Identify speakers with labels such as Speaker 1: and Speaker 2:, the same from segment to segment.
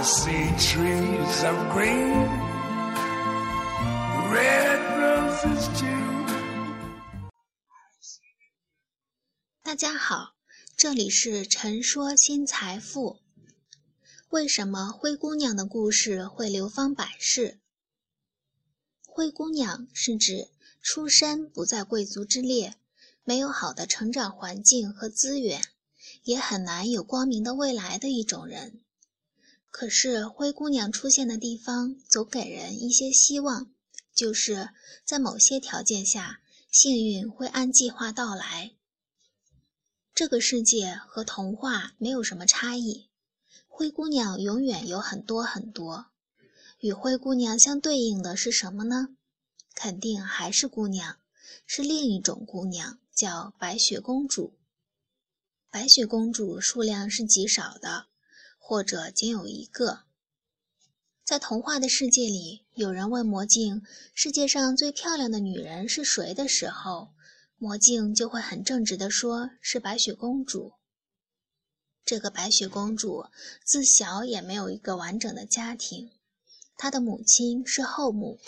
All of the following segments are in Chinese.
Speaker 1: See trees of green, red roses too.
Speaker 2: 大家好，这里是陈说新财富。为什么灰姑娘的故事会流芳百世？灰姑娘是指出身不在贵族之列，没有好的成长环境和资源，也很难有光明的未来的一种人。可是灰姑娘出现的地方总给人一些希望，就是在某些条件下，幸运会按计划到来。这个世界和童话没有什么差异，灰姑娘永远有很多很多。与灰姑娘相对应的是什么呢？肯定还是姑娘，是另一种姑娘，叫白雪公主。白雪公主数量是极少的。或者仅有一个。在童话的世界里，有人问魔镜：“世界上最漂亮的女人是谁？”的时候，魔镜就会很正直地说：“是白雪公主。”这个白雪公主自小也没有一个完整的家庭，她的母亲是后母，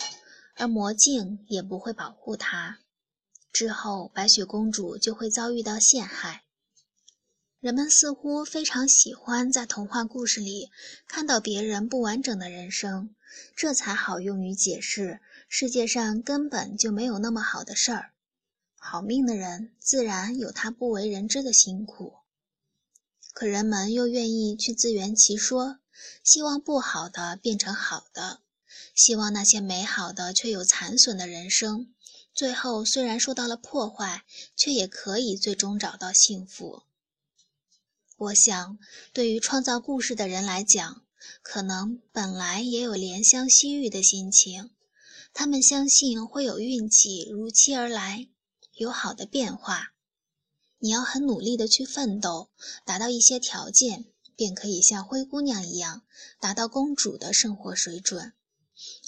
Speaker 2: 而魔镜也不会保护她。之后，白雪公主就会遭遇到陷害。人们似乎非常喜欢在童话故事里看到别人不完整的人生，这才好用于解释世界上根本就没有那么好的事儿。好命的人自然有他不为人知的辛苦，可人们又愿意去自圆其说，希望不好的变成好的，希望那些美好的却有残损的人生，最后虽然受到了破坏，却也可以最终找到幸福。我想，对于创造故事的人来讲，可能本来也有怜香惜玉的心情。他们相信会有运气如期而来，有好的变化。你要很努力的去奋斗，达到一些条件，便可以像灰姑娘一样，达到公主的生活水准。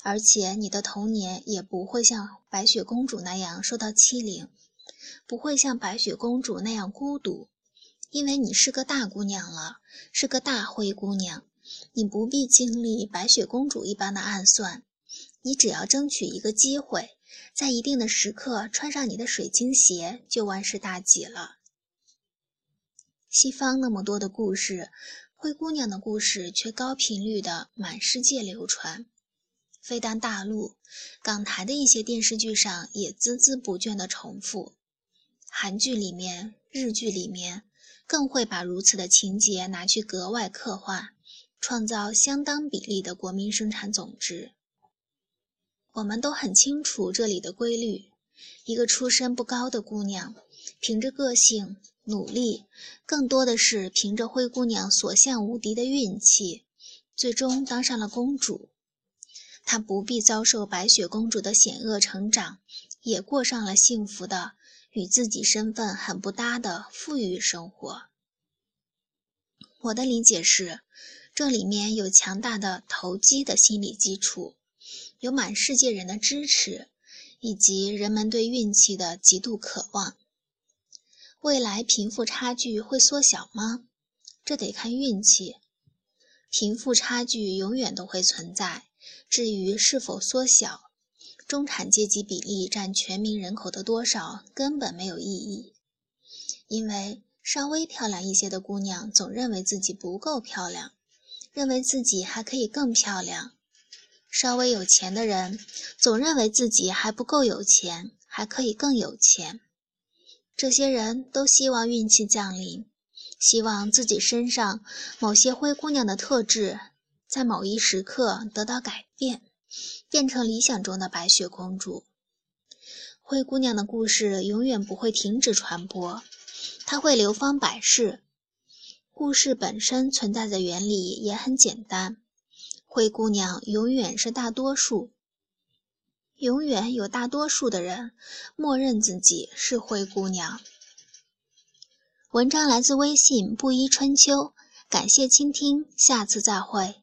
Speaker 2: 而且，你的童年也不会像白雪公主那样受到欺凌，不会像白雪公主那样孤独。因为你是个大姑娘了，是个大灰姑娘，你不必经历白雪公主一般的暗算，你只要争取一个机会，在一定的时刻穿上你的水晶鞋，就万事大吉了。西方那么多的故事，灰姑娘的故事却高频率的满世界流传，非但大陆，港台的一些电视剧上也孜孜不倦的重复，韩剧里面，日剧里面。更会把如此的情节拿去格外刻画，创造相当比例的国民生产总值。我们都很清楚这里的规律：一个出身不高的姑娘，凭着个性、努力，更多的是凭着灰姑娘所向无敌的运气，最终当上了公主。她不必遭受白雪公主的险恶成长，也过上了幸福的。与自己身份很不搭的富裕生活。我的理解是，这里面有强大的投机的心理基础，有满世界人的支持，以及人们对运气的极度渴望。未来贫富差距会缩小吗？这得看运气。贫富差距永远都会存在，至于是否缩小。中产阶级比例占全民人口的多少根本没有意义，因为稍微漂亮一些的姑娘总认为自己不够漂亮，认为自己还可以更漂亮；稍微有钱的人总认为自己还不够有钱，还可以更有钱。这些人都希望运气降临，希望自己身上某些灰姑娘的特质在某一时刻得到改变。变成理想中的白雪公主，灰姑娘的故事永远不会停止传播，它会流芳百世。故事本身存在的原理也很简单：灰姑娘永远是大多数，永远有大多数的人默认自己是灰姑娘。文章来自微信布衣春秋，感谢倾听，下次再会。